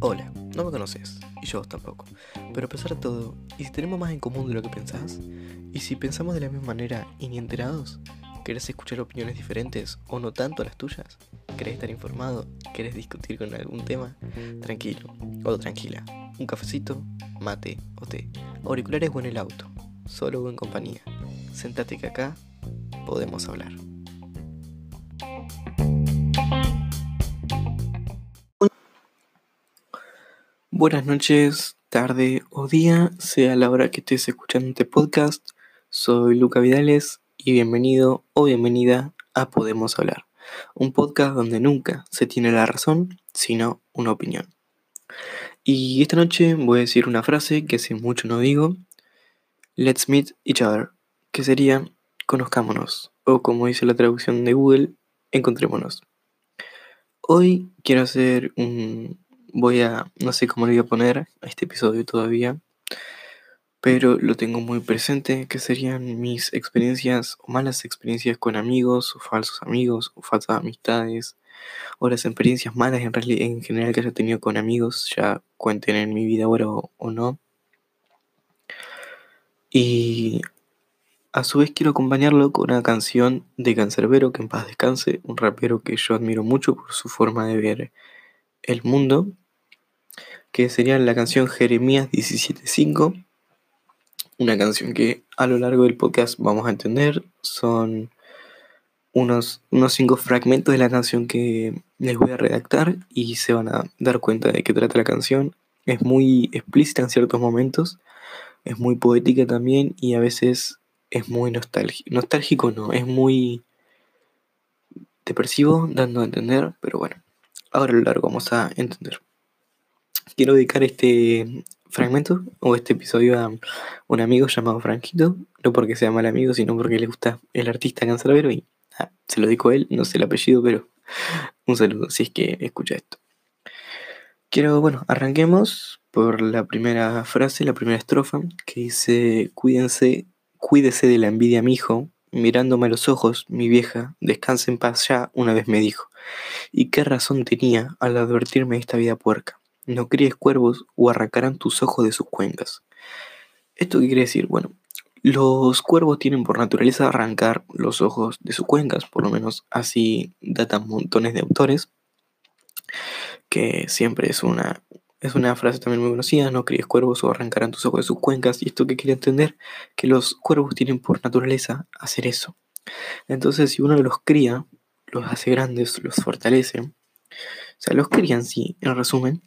Hola, no me conoces, y yo tampoco. Pero a pesar de todo, ¿y si tenemos más en común de lo que pensás? ¿Y si pensamos de la misma manera y ni enterados? ¿Querés escuchar opiniones diferentes o no tanto las tuyas? ¿Querés estar informado? ¿Querés discutir con algún tema? Tranquilo o tranquila. Un cafecito, mate o té. Auriculares o en el auto. Solo o en compañía. Sentate que acá podemos hablar. Buenas noches, tarde o día, sea la hora que estés escuchando este podcast. Soy Luca Vidales y bienvenido o bienvenida a Podemos Hablar, un podcast donde nunca se tiene la razón, sino una opinión. Y esta noche voy a decir una frase que hace mucho no digo, Let's meet each other, que sería conozcámonos, o como dice la traducción de Google, encontrémonos. Hoy quiero hacer un, voy a, no sé cómo le voy a poner a este episodio todavía, pero lo tengo muy presente, que serían mis experiencias o malas experiencias con amigos, o falsos amigos, o falsas amistades, o las experiencias malas en, en general que haya tenido con amigos, ya cuenten en mi vida ahora o, o no. Y a su vez quiero acompañarlo con una canción de Cancerbero, que en paz descanse, un rapero que yo admiro mucho por su forma de ver el mundo que sería la canción Jeremías 17.5, una canción que a lo largo del podcast vamos a entender, son unos, unos cinco fragmentos de la canción que les voy a redactar y se van a dar cuenta de qué trata la canción. Es muy explícita en ciertos momentos, es muy poética también y a veces es muy nostálgico. Nostálgico no, es muy depresivo, dando a entender, pero bueno, ahora a lo largo vamos a entender quiero dedicar este fragmento o este episodio a un amigo llamado Franquito, no porque sea mal amigo, sino porque le gusta el artista cancerbero y ah, se lo a él, no sé el apellido, pero un saludo si es que escucha esto. Quiero, bueno, arranquemos por la primera frase, la primera estrofa, que dice, cuídense, cuídese de la envidia, mi hijo, mirándome a los ojos, mi vieja, descanse en paz ya, una vez me dijo. ¿Y qué razón tenía al advertirme de esta vida puerca? No críes cuervos o arrancarán tus ojos de sus cuencas. ¿Esto qué quiere decir? Bueno, los cuervos tienen por naturaleza arrancar los ojos de sus cuencas, por lo menos así datan montones de autores, que siempre es una, es una frase también muy conocida, no críes cuervos o arrancarán tus ojos de sus cuencas, y esto que quiere entender, que los cuervos tienen por naturaleza hacer eso. Entonces, si uno los cría, los hace grandes, los fortalece, o sea, los crían, sí, en resumen,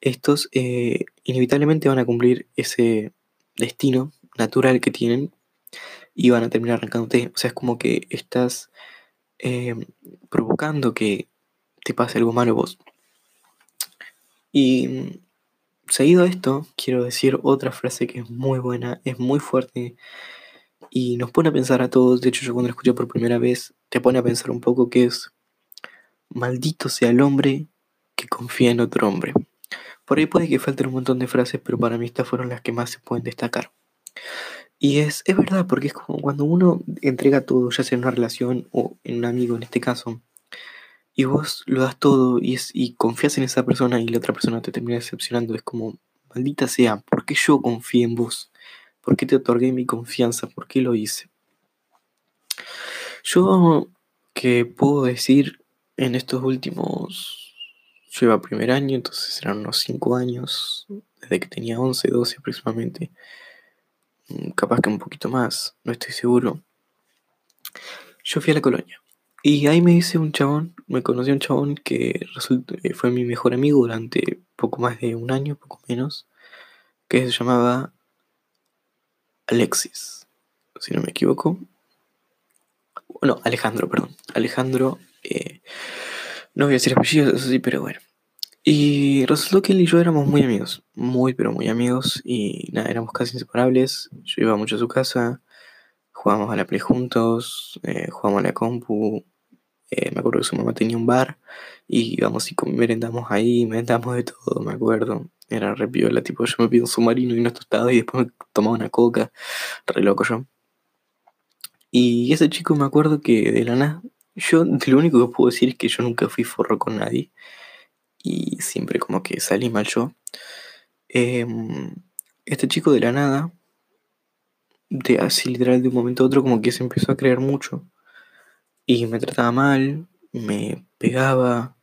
estos eh, inevitablemente van a cumplir ese destino natural que tienen y van a terminar arrancándote. O sea, es como que estás eh, provocando que te pase algo malo vos. Y mm, seguido a esto, quiero decir otra frase que es muy buena, es muy fuerte y nos pone a pensar a todos. De hecho, yo cuando la escuché por primera vez, te pone a pensar un poco que es, maldito sea el hombre que confía en otro hombre. Por ahí puede que falten un montón de frases, pero para mí estas fueron las que más se pueden destacar. Y es, es verdad, porque es como cuando uno entrega todo, ya sea en una relación o en un amigo en este caso, y vos lo das todo y, es, y confías en esa persona y la otra persona te termina decepcionando, es como, maldita sea, ¿por qué yo confié en vos? ¿Por qué te otorgué mi confianza? ¿Por qué lo hice? Yo que puedo decir en estos últimos yo iba primer año, entonces eran unos 5 años, desde que tenía 11, 12 aproximadamente. Mm, capaz que un poquito más, no estoy seguro. Yo fui a la colonia. Y ahí me dice un chabón, me conocí un chabón que eh, fue mi mejor amigo durante poco más de un año, poco menos, que se llamaba Alexis, si no me equivoco. Bueno, Alejandro, perdón. Alejandro eh, no voy a decir apellidos, eso sí, pero bueno. Y resultó que él y yo éramos muy amigos, muy pero muy amigos, y nada, éramos casi inseparables. Yo iba mucho a su casa, jugábamos a la Play juntos, eh, jugábamos a la compu. Eh, me acuerdo que su mamá tenía un bar y íbamos y merendamos ahí, merendamos de todo, me acuerdo. Era re piola, tipo, yo me pido un submarino y unos tostados y después me tomaba una coca, re loco yo. Y ese chico me acuerdo que de la nada yo lo único que puedo decir es que yo nunca fui forro con nadie. Y siempre como que salí mal yo. Em, este chico de la nada, de así literal de un momento a otro, como que se empezó a creer mucho. Y me trataba mal, me pegaba.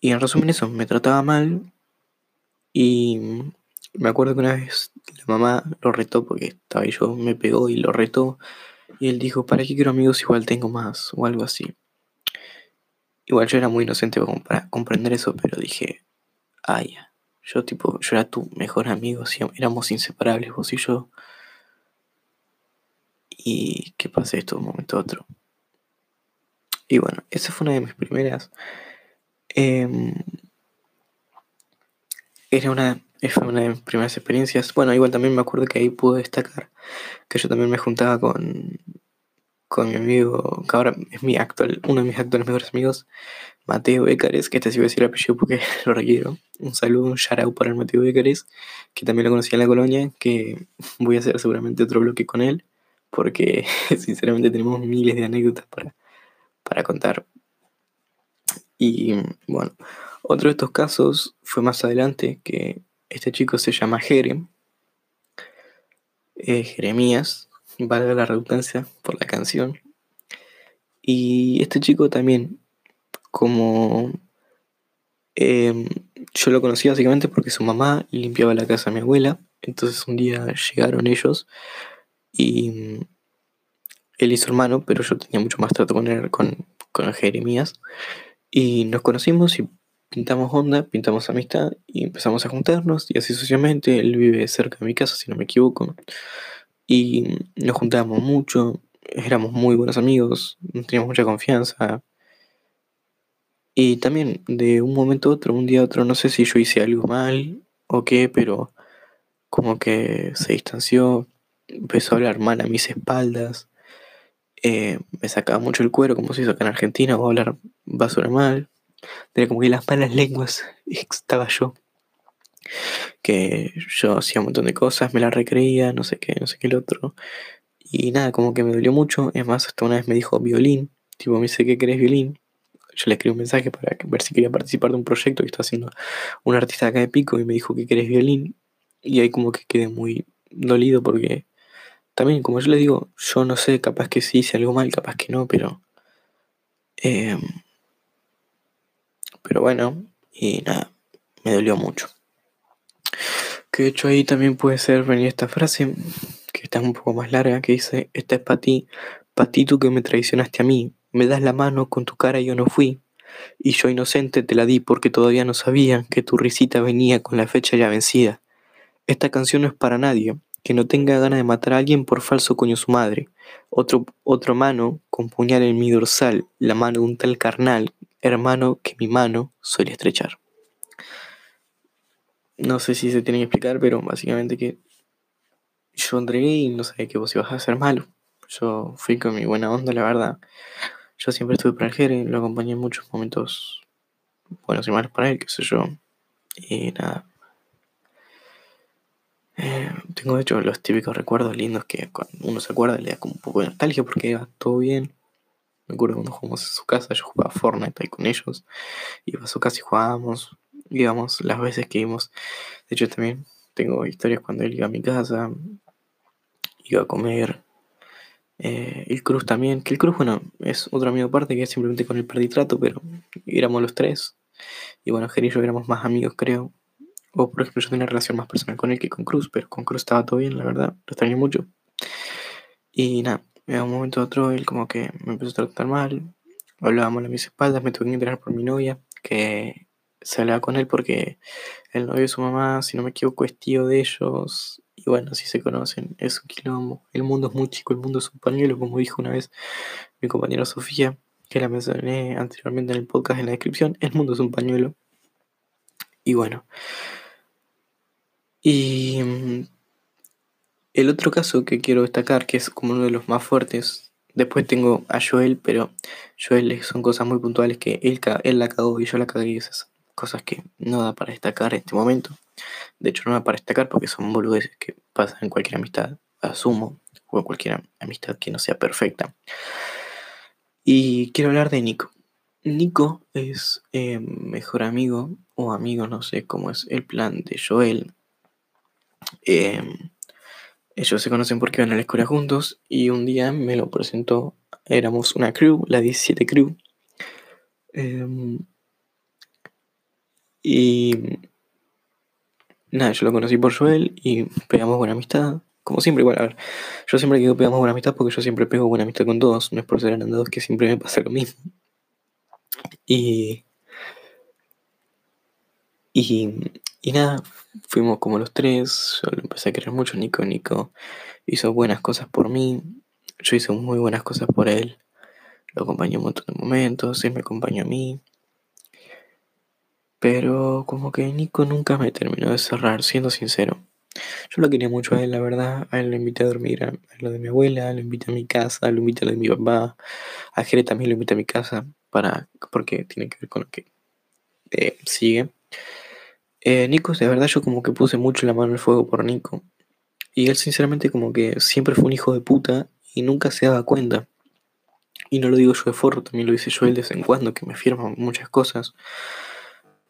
Y en resumen eso, me trataba mal. Y me acuerdo que una vez la mamá lo retó porque estaba yo, me pegó y lo retó. Y él dijo, ¿para qué quiero amigos igual tengo más? O algo así. Igual yo era muy inocente para comprender eso, pero dije, ay, yo tipo, yo era tu mejor amigo, éramos inseparables vos y yo. Y qué pasa esto de un momento a otro. Y bueno, esa fue una de mis primeras. Em, era una, fue una de mis primeras experiencias. Bueno, igual también me acuerdo que ahí pude destacar que yo también me juntaba con, con mi amigo, que ahora es mi actual, uno de mis actuales mejores amigos, Mateo Becares, que este sí voy a decir el apellido porque lo requiero. Un saludo, un shout para el Mateo Becares, que también lo conocí en la colonia, que voy a hacer seguramente otro bloque con él, porque sinceramente tenemos miles de anécdotas para, para contar. Y bueno, otro de estos casos fue más adelante, que este chico se llama Jerem, eh, Jeremías, valga la redundancia por la canción. Y este chico también, como em, yo lo conocí básicamente porque su mamá limpiaba la casa de mi abuela, entonces un día llegaron ellos y él y su hermano, pero yo tenía mucho más trato con él, con, con Jeremías, y nos conocimos y pintamos onda, pintamos amistad y empezamos a juntarnos y así sucesivamente. Él vive cerca de mi casa, si no me equivoco. Y nos juntábamos mucho, éramos muy buenos amigos, teníamos mucha confianza. Y también de un momento a otro, un día a otro, no sé si yo hice algo mal o qué, pero como que se distanció, empezó a hablar mal a mis espaldas, eh, me sacaba mucho el cuero como se hizo acá en Argentina, o hablar basura mal. Tenía como que las malas lenguas estaba yo que yo hacía un montón de cosas, me la recreía, no sé qué, no sé qué el otro. Y nada, como que me dolió mucho. Es más, hasta una vez me dijo violín. Tipo, me dice, ¿qué querés violín? Yo le escribí un mensaje para ver si quería participar de un proyecto que está haciendo un artista acá de Pico y me dijo que querés violín. Y ahí como que quedé muy dolido porque también, como yo le digo, yo no sé, capaz que sí hice algo mal, capaz que no, pero... Em, pero bueno, y nada, me dolió mucho. Que de hecho ahí también puede ser venir esta frase, que está un poco más larga, que dice, esta es para ti, para ti tú que me traicionaste a mí, me das la mano con tu cara y yo no fui, y yo inocente te la di porque todavía no sabía que tu risita venía con la fecha ya vencida. Esta canción no es para nadie, que no tenga ganas de matar a alguien por falso coño su madre. Otro, otro mano con puñal en mi dorsal, la mano de un tal carnal, hermano que mi mano suele estrechar no sé si se tiene que explicar, pero básicamente que yo entré y no sabía que vos ibas a hacer malo. Yo fui con mi buena onda, la verdad. Yo siempre estuve para el Jere, lo acompañé en muchos momentos buenos y malos para él, qué sé yo. Y nada. Eh, tengo de hecho los típicos recuerdos lindos que cuando uno se acuerda le da como un poco de nostalgia porque iba todo bien. Me acuerdo cuando jugamos en su casa, yo jugaba Fortnite ahí con ellos. Iba a su casa y jugábamos digamos, las veces que íbamos. De hecho, también tengo historias cuando él iba a mi casa, iba a comer. Eh, el Cruz también, que el Cruz, bueno, es otro amigo aparte que simplemente con el perdí trato, pero éramos los tres. Y bueno, Jerry y yo éramos más amigos, creo. O por ejemplo, yo tenía una relación más personal con él que con Cruz, pero con Cruz estaba todo bien, la verdad, lo extrañé mucho. Y nada, en un momento a otro él como que me empezó a tratar mal, hablábamos a mis espaldas, me tuve que entrenar por mi novia, que se hablaba con él porque el novio de su mamá, si no me equivoco, es tío de ellos. Y bueno, si se conocen, es un quilombo. El mundo es muy chico, el mundo es un pañuelo, como dijo una vez mi compañera Sofía, que la mencioné anteriormente en el podcast en la descripción. El mundo es un pañuelo. Y bueno. Y mm, el otro caso que quiero destacar, que es como uno de los más fuertes, después tengo a Joel, pero Joel son cosas muy puntuales que él, él la cagó y yo la cagué esas cosas que no da para destacar en este momento. De hecho, no da para destacar porque son boludeces que pasan en cualquier amistad, asumo, o cualquier amistad que no sea perfecta. Y quiero hablar de Nico. Nico es eh, mejor amigo o amigo, no sé cómo es el plan de Joel. Em, ellos se conocen porque van a la escuela juntos y un día me lo presentó. Éramos una crew, la 17 crew. Em, y nada, yo lo conocí por Joel y pegamos buena amistad. Como siempre, igual, a ver, yo siempre digo pegamos buena amistad porque yo siempre pego buena amistad con todos. No es por ser agrandados que siempre me pasa lo mismo. Y. Y, y nada, fuimos como los tres. Yo lo empecé a querer mucho. Nico, Nico hizo buenas cosas por mí. Yo hice muy buenas cosas por él. Lo acompañé un montón de momentos. Él me acompañó a mí. Pero como que Nico nunca me terminó de cerrar, siendo sincero. Yo lo quería mucho a él, la verdad. A él lo invité a dormir a, lo de mi abuela, lo invité a mi casa, lo invité a lo de mi papá. A Jere también lo invité a mi casa para, porque tiene que ver con lo que eh, sigue. Eh, Nico, de verdad yo como que puse mucho la mano en el fuego por Nico. Y él sinceramente como que siempre fue un hijo de puta y nunca se daba cuenta. Y no lo digo yo de forro, también lo dice yo él de vez en cuando, que me firma muchas cosas.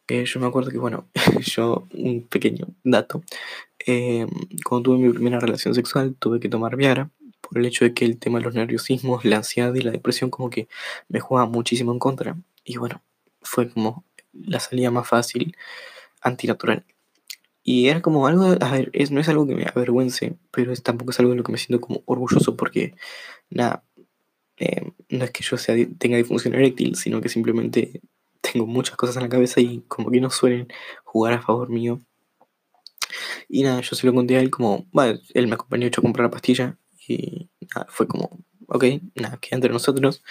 Eh, yo me acuerdo que, bueno, yo, un pequeño dato, eh, cuando tuve mi primera relación sexual tuve que tomar Viagra por el hecho de que el tema de los nerviosismos, la ansiedad y la depresión como que me jugaba muchísimo en contra. Y bueno, fue como la salida más fácil, antinatural. Y era como algo, a ver, es, no es algo que me avergüence, pero es, tampoco es algo de lo que me siento como orgulloso porque, nada, eh, no es que yo sea, tenga disfunción eréctil, sino que simplemente tengo muchas cosas en la cabeza y como que no suelen jugar a favor mío. Y nada, yo se lo conté a él como, bueno, él me acompañó a comprar la pastilla y nada, fue como, ok, nada, queda entre nosotros.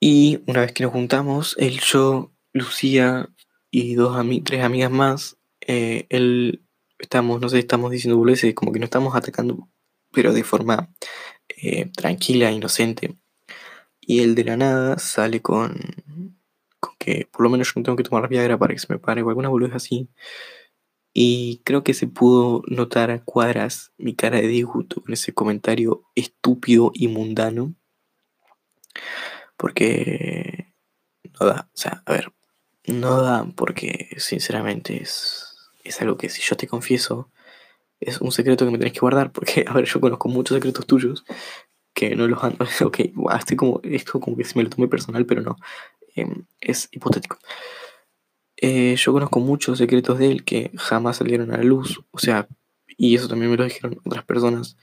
Y una vez que nos juntamos, él, yo, Lucía y dos tres amigas más, eh, él, estamos, no sé, estamos diciendo boludeces, como que no estamos atacando, pero de forma eh, tranquila, inocente. Y él de la nada sale con, con que por lo menos yo no tengo que tomar Viagra para que se me pare o alguna boludez así. Y creo que se pudo notar a cuadras mi cara de disgusto con ese comentario estúpido y mundano. Porque no da, o sea, a ver, no da porque sinceramente es, es algo que si yo te confieso, es un secreto que me tenés que guardar. Porque, a ver, yo conozco muchos secretos tuyos que no los han... Ok, como, esto como que se me lo tomé personal, pero no. Em, es hipotético. Eh, yo conozco muchos secretos de él que jamás salieron a la luz, o sea, y eso también me lo dijeron otras personas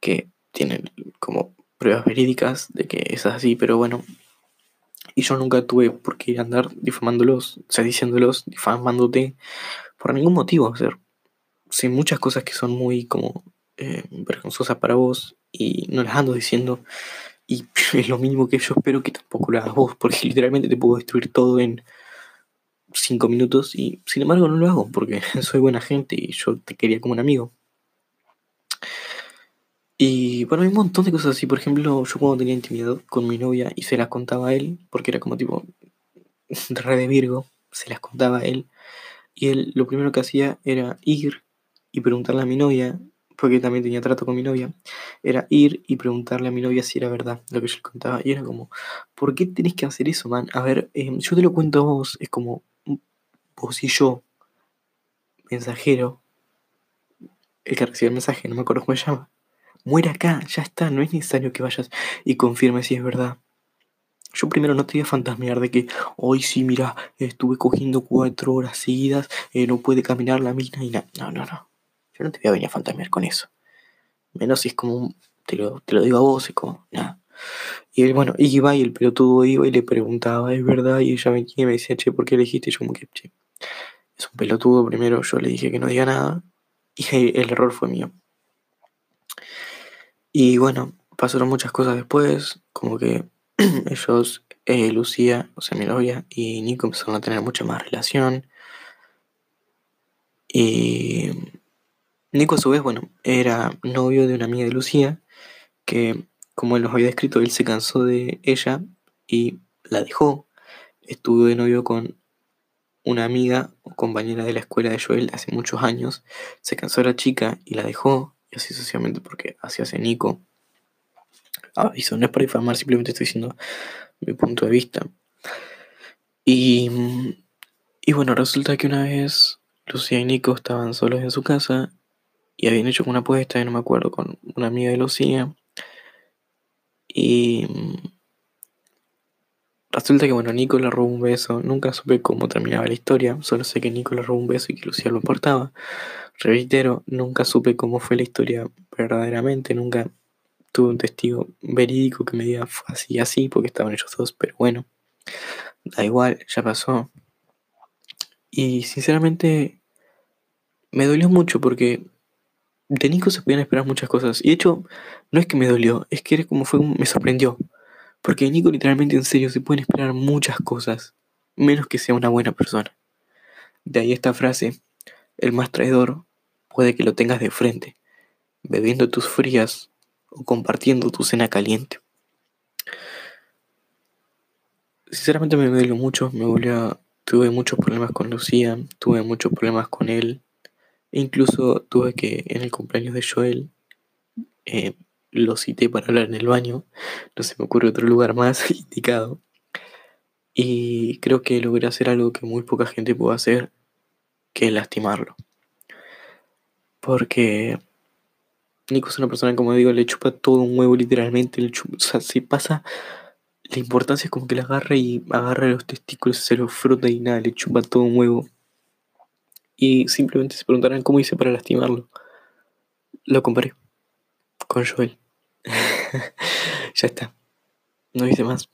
que tienen como pruebas verídicas de que es así, pero bueno, y yo nunca tuve por qué andar difamándolos, o sea, diciéndolos, difamándote por ningún motivo, o sea, sé muchas cosas que son muy como eh, vergonzosas para vos y no las ando diciendo y es lo mismo que yo espero que tampoco lo hagas vos, porque literalmente te puedo destruir todo en cinco minutos y sin embargo no lo hago porque soy buena gente y yo te quería como un amigo. Y bueno, hay un montón de cosas así. Por ejemplo, yo cuando tenía intimidad con mi novia y se las contaba a él, porque era como tipo re de Virgo, se las contaba a él. Y él lo primero que hacía era ir y preguntarle a mi novia porque también tenía trato con mi novia, era ir y preguntarle a mi novia si era verdad lo que yo le contaba. Y era como, ¿por qué tenés que hacer eso, man? A ver, em, yo te lo cuento a vos, es como vos y yo, mensajero, el que recibe el mensaje, no me acuerdo cómo se llama, muere acá, ya está, no es necesario que vayas y confirmes si es verdad. Yo primero no te voy a fantasmear de que hoy sí, mira, estuve cogiendo cuatro horas seguidas, eh, no puede caminar la mina y nada. No, no, no. Yo no te voy a venir a fantasmear con eso. Menos si es como Te lo, te lo digo a vos, es como. Nada. Y él, bueno, iba y el pelotudo iba y le preguntaba, ¿es verdad? Y ella me, me decía, che, ¿por qué elegiste? Y yo como que, che, es un pelotudo. Primero yo le dije que no diga nada. Y el error fue mío. Y bueno, pasaron muchas cosas después. Como que ellos, eh, Lucía, o sea, mi novia, y Nico empezaron a tener mucha más relación. Y Nico a su vez, bueno, era novio de una amiga de Lucía, que como él nos había descrito, él se cansó de ella y la dejó. Estuvo de novio con una amiga o compañera de la escuela de Joel hace muchos años. Se cansó de la chica y la dejó, así sucesivamente porque así hace Nico. aviso, no es para difamar, simplemente estoy diciendo mi punto de vista. Y, y bueno, resulta que una vez Lucía y Nico estaban solos en su casa y habían hecho una apuesta, no me acuerdo, con una amiga de Lucía. Y resulta que, bueno, Nico le robó un beso. Nunca supe cómo terminaba la historia, solo sé que Nico le robó un beso y que Lucía lo portaba. Reitero, nunca supe cómo fue la historia verdaderamente, nunca tuve un testigo verídico que me diga así así, porque estaban ellos dos, pero bueno, da igual, ya pasó. Y sinceramente me dolió mucho porque de Nico se podían esperar muchas cosas. Y de hecho, no es que me dolió, es que como fue, me sorprendió. Porque de Nico literalmente en serio se pueden esperar muchas cosas, menos que sea una buena persona. De ahí esta frase, el más traidor puede que lo tengas de frente, bebiendo tus frías o compartiendo tu cena caliente. Sinceramente me dolió mucho, me volvió, tuve muchos problemas con Lucía, tuve muchos problemas con él, e incluso tuve que en el cumpleaños de Joel eh, lo cité para hablar en el baño, no se me ocurre otro lugar más indicado. Y creo que logré hacer algo que muy poca gente puede hacer, que lastimarlo. Porque Nico es una persona, como digo, le chupa todo un huevo literalmente. Le chupa, o sea, si pasa, la importancia es como que le agarra y agarra los testículos, se los frota y nada, le chupa todo un huevo. Y simplemente se preguntarán cómo hice para lastimarlo. Lo comparé con Joel. ya está. No hice más.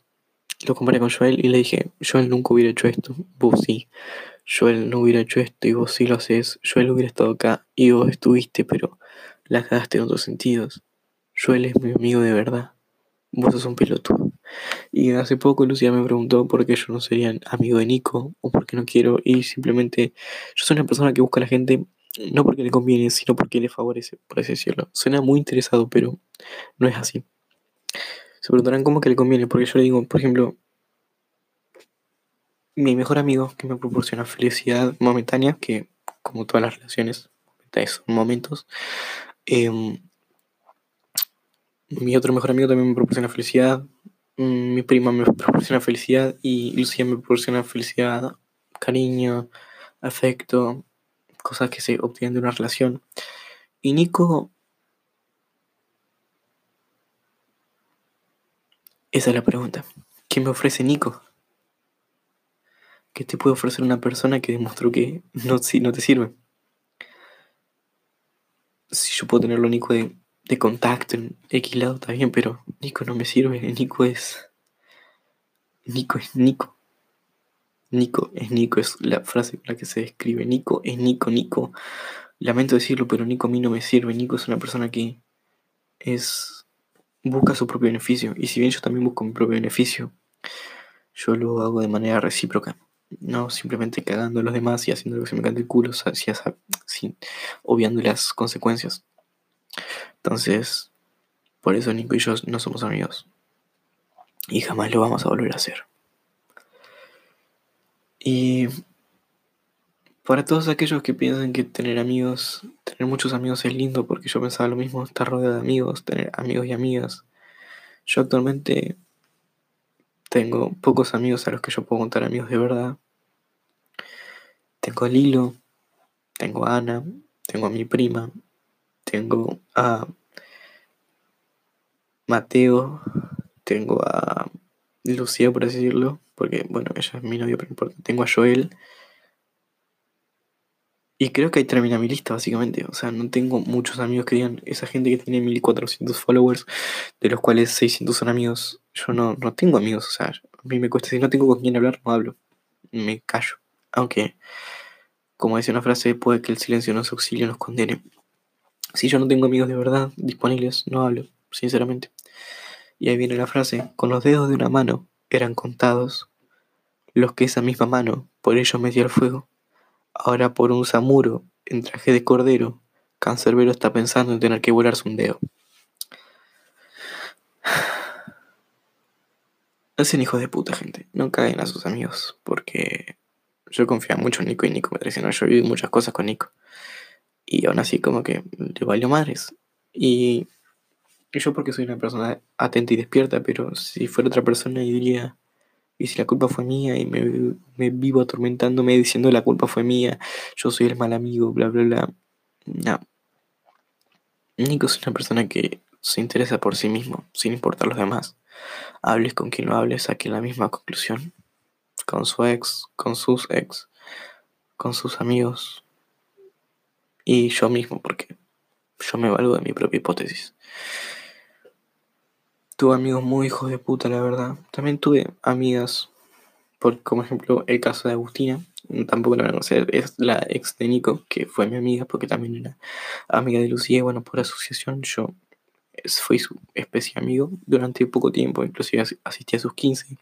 Lo comparé con Joel y le dije, Joel nunca hubiera hecho esto, vos sí. Joel no hubiera hecho esto y vos sí lo haces. Joel hubiera estado acá y vos estuviste, pero la cagaste en otros sentidos. Joel es mi amigo de verdad. Vos sos un pelotudo. Y hace poco Lucía me preguntó por qué yo no sería amigo de Nico o por qué no quiero. Y simplemente yo soy una persona que busca a la gente no porque le conviene, sino porque le favorece, por así decirlo. Suena muy interesado, pero no es así. Se preguntarán cómo que le conviene, porque yo le digo, por ejemplo, mi mejor amigo que me proporciona felicidad momentánea, que como todas las relaciones, son momentos. Em, mi otro mejor amigo también me proporciona felicidad. Mm, mi prima me proporciona felicidad y Lucía me proporciona felicidad, cariño, afecto, cosas que se obtienen de una relación. Y Nico... Esa es la pregunta. ¿Qué me ofrece Nico? ¿Qué te puede ofrecer una persona que demostró que no, si no te sirve? Si yo puedo tenerlo Nico de, de contacto en X lado, está bien, pero Nico no me sirve. Nico es. Nico es Nico. Nico es Nico, es la frase con la que se describe. Nico es Nico, Nico. Lamento decirlo, pero Nico a mí no me sirve. Nico es una persona que es. Busca su propio beneficio. Y si bien yo también busco mi propio beneficio, yo lo hago de manera recíproca. No simplemente cagando a los demás y haciendo lo que se me cante el culo, sin, obviando las consecuencias. Entonces, por eso Nico y yo no somos amigos. Y jamás lo vamos a volver a hacer. Y para todos aquellos que piensan que tener amigos, tener muchos amigos es lindo, porque yo pensaba lo mismo, estar rodeado de amigos, tener amigos y amigas. Yo actualmente tengo pocos amigos a los que yo puedo contar amigos de verdad. Tengo a Lilo, tengo a Ana, tengo a mi prima, tengo a Mateo, tengo a Lucía, por decirlo, porque bueno, ella es mi novia, pero importa. Tengo a Joel. Y creo que ahí termina mi lista, básicamente. O sea, no tengo muchos amigos que digan, esa gente que tiene 1400 followers, de los cuales 600 son amigos, yo no, no tengo amigos, o sea, a mí me cuesta, si no tengo con quién hablar, no hablo. Me callo. Aunque, como dice una frase, puede que el silencio nos auxilie, nos condene. Si yo no tengo amigos de verdad disponibles, no hablo, sinceramente. Y ahí viene la frase, con los dedos de una mano eran contados los que esa misma mano por ellos me dio el fuego. Ahora por un samuro, en traje de cordero, Cancerbero está pensando en tener que volarse un dedo. Hacen hijos de puta, gente. No caen a sus amigos. Porque yo confiaba mucho en Nico y Nico me traicionó. Yo viví muchas cosas con Nico. Y aún así, como que le valió madres. Y Y yo porque soy una persona atenta y despierta, pero si fuera otra persona diría, y si la culpa fue mía y me, me vivo atormentándome diciendo la culpa fue mía, yo soy el mal amigo, bla, bla, bla. No. Nico es una persona que se interesa por sí mismo, sin importar los demás. Hables con quien lo hables, saquen la misma conclusión. Con su ex, con sus ex, con sus amigos. Y yo mismo, porque yo me valgo de mi propia hipótesis. Tuve amigos muy hijos de puta, la verdad. También tuve amigas, por, como ejemplo el caso de Agustina, tampoco la van a conocer, es la ex de Nico, que fue mi amiga, porque también era amiga de Lucía, bueno, por asociación yo fui su especie de amigo durante poco tiempo, inclusive asistí a sus 15,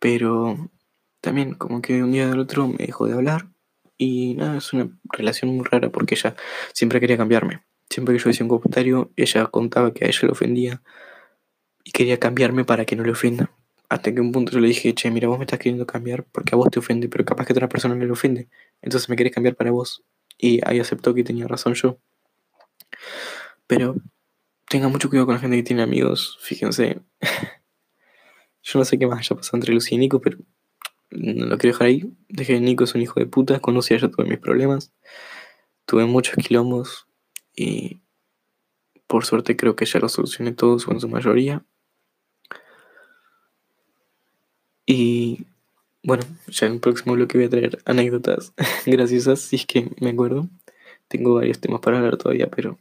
pero también como que un día del otro me dejó de hablar, y nada, es una relación muy rara porque ella siempre quería cambiarme. Siempre que yo decía un comentario, ella contaba que a ella le ofendía y quería cambiarme para que no le ofenda. Hasta que un punto yo le dije, che, mira, vos me estás queriendo cambiar porque a vos te ofende, pero capaz que a otra persona no le ofende. Entonces me querés cambiar para vos. Y ahí aceptó que tenía razón yo. Pero tenga mucho cuidado con la gente que tiene amigos. Fíjense. yo no sé qué más haya pasado entre Lucía y Nico, pero no lo quiero dejar ahí. Dejé que Nico es un hijo de puta. Con ya tuve mis problemas. Tuve muchos quilombos. Y por suerte creo que ya lo solucioné todos o en su mayoría. Y bueno, ya en el próximo bloque voy a traer anécdotas graciosas, si es que me acuerdo. Tengo varios temas para hablar todavía, pero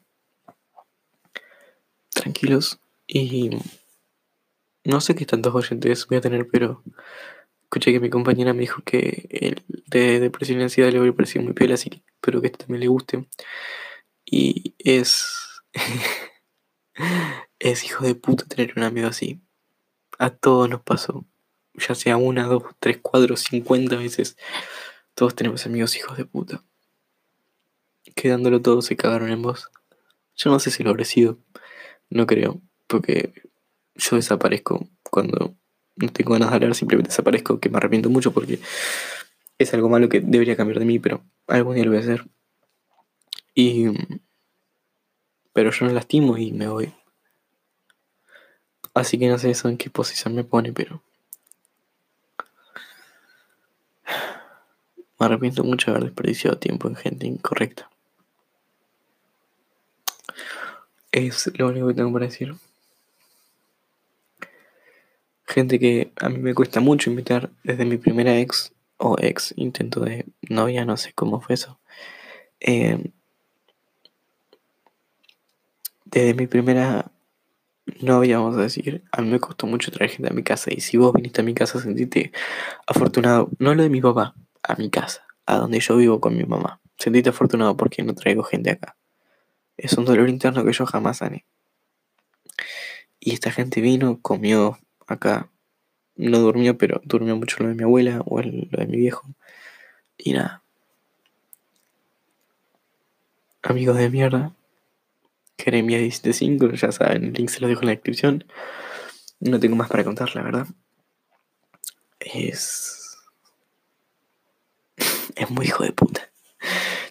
tranquilos. Y no sé qué tantos oyentes voy a tener, pero escuché que mi compañera me dijo que el de depresión y ansiedad le había parecido muy piel, así que espero que este también le guste. Y es. es hijo de puta tener un amigo así. A todos nos pasó ya sea una, dos, tres, cuatro, cincuenta veces, todos tenemos amigos hijos de puta. Quedándolo todo se cagaron en vos. Yo no sé si lo habré sido. No creo. Porque yo desaparezco cuando no tengo ganas de hablar, simplemente desaparezco, que me arrepiento mucho porque es algo malo que debería cambiar de mí, pero algún día lo voy a hacer. Y. Pero yo no lastimo y me voy. Así que no sé eso en qué posición me pone, pero Me arrepiento mucho de haber desperdiciado tiempo en gente incorrecta. Es lo único que tengo para decir. Gente que a mí me cuesta mucho invitar desde mi primera ex o ex intento de novia, no sé cómo fue eso. Eh, desde mi primera novia, vamos a decir, a mí me costó mucho traer gente a mi casa. Y si vos viniste a mi casa, sentite afortunado. No lo de mi papá, a mi casa, a donde yo vivo con mi mamá. Sentite afortunado porque no traigo gente acá. Es un dolor interno que yo jamás sané. Y esta gente vino, comió acá. No durmió, pero durmió mucho lo de mi abuela o lo de mi viejo. Y nada. Amigos de mierda. Jeremia 175, ya saben, el link se lo dejo en la descripción. No tengo más para contar, la verdad. Es es muy hijo de puta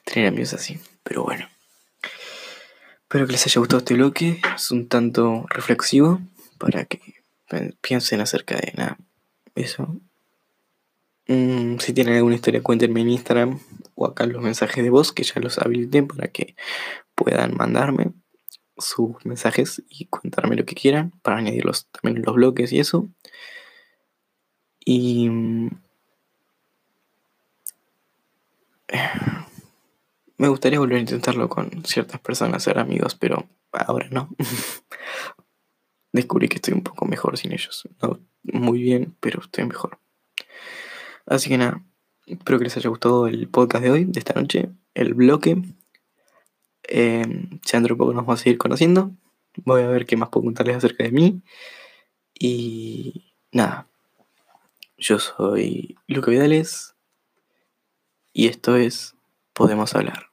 tener amigos así. Pero bueno. Espero que les haya gustado este bloque. Es un tanto reflexivo para que piensen acerca de nada. Eso. Mm, si tienen alguna historia, cuéntenme en Instagram o acá los mensajes de voz que ya los habilité para que puedan mandarme sus mensajes y contarme lo que quieran para añadirlos también en los bloques y eso. Y mm, me gustaría volver a intentarlo con ciertas personas, ser amigos, pero ahora no. Descubrí que estoy un poco mejor sin ellos. No muy bien, pero estoy mejor. Así que nada, espero que les haya gustado el podcast de hoy, de esta noche, el bloque. Eh, dentro de poco nos vamos a seguir conociendo. Voy a ver qué más puedo contarles acerca de mí. Y nada, yo soy Luca Vidales y esto es Podemos hablar.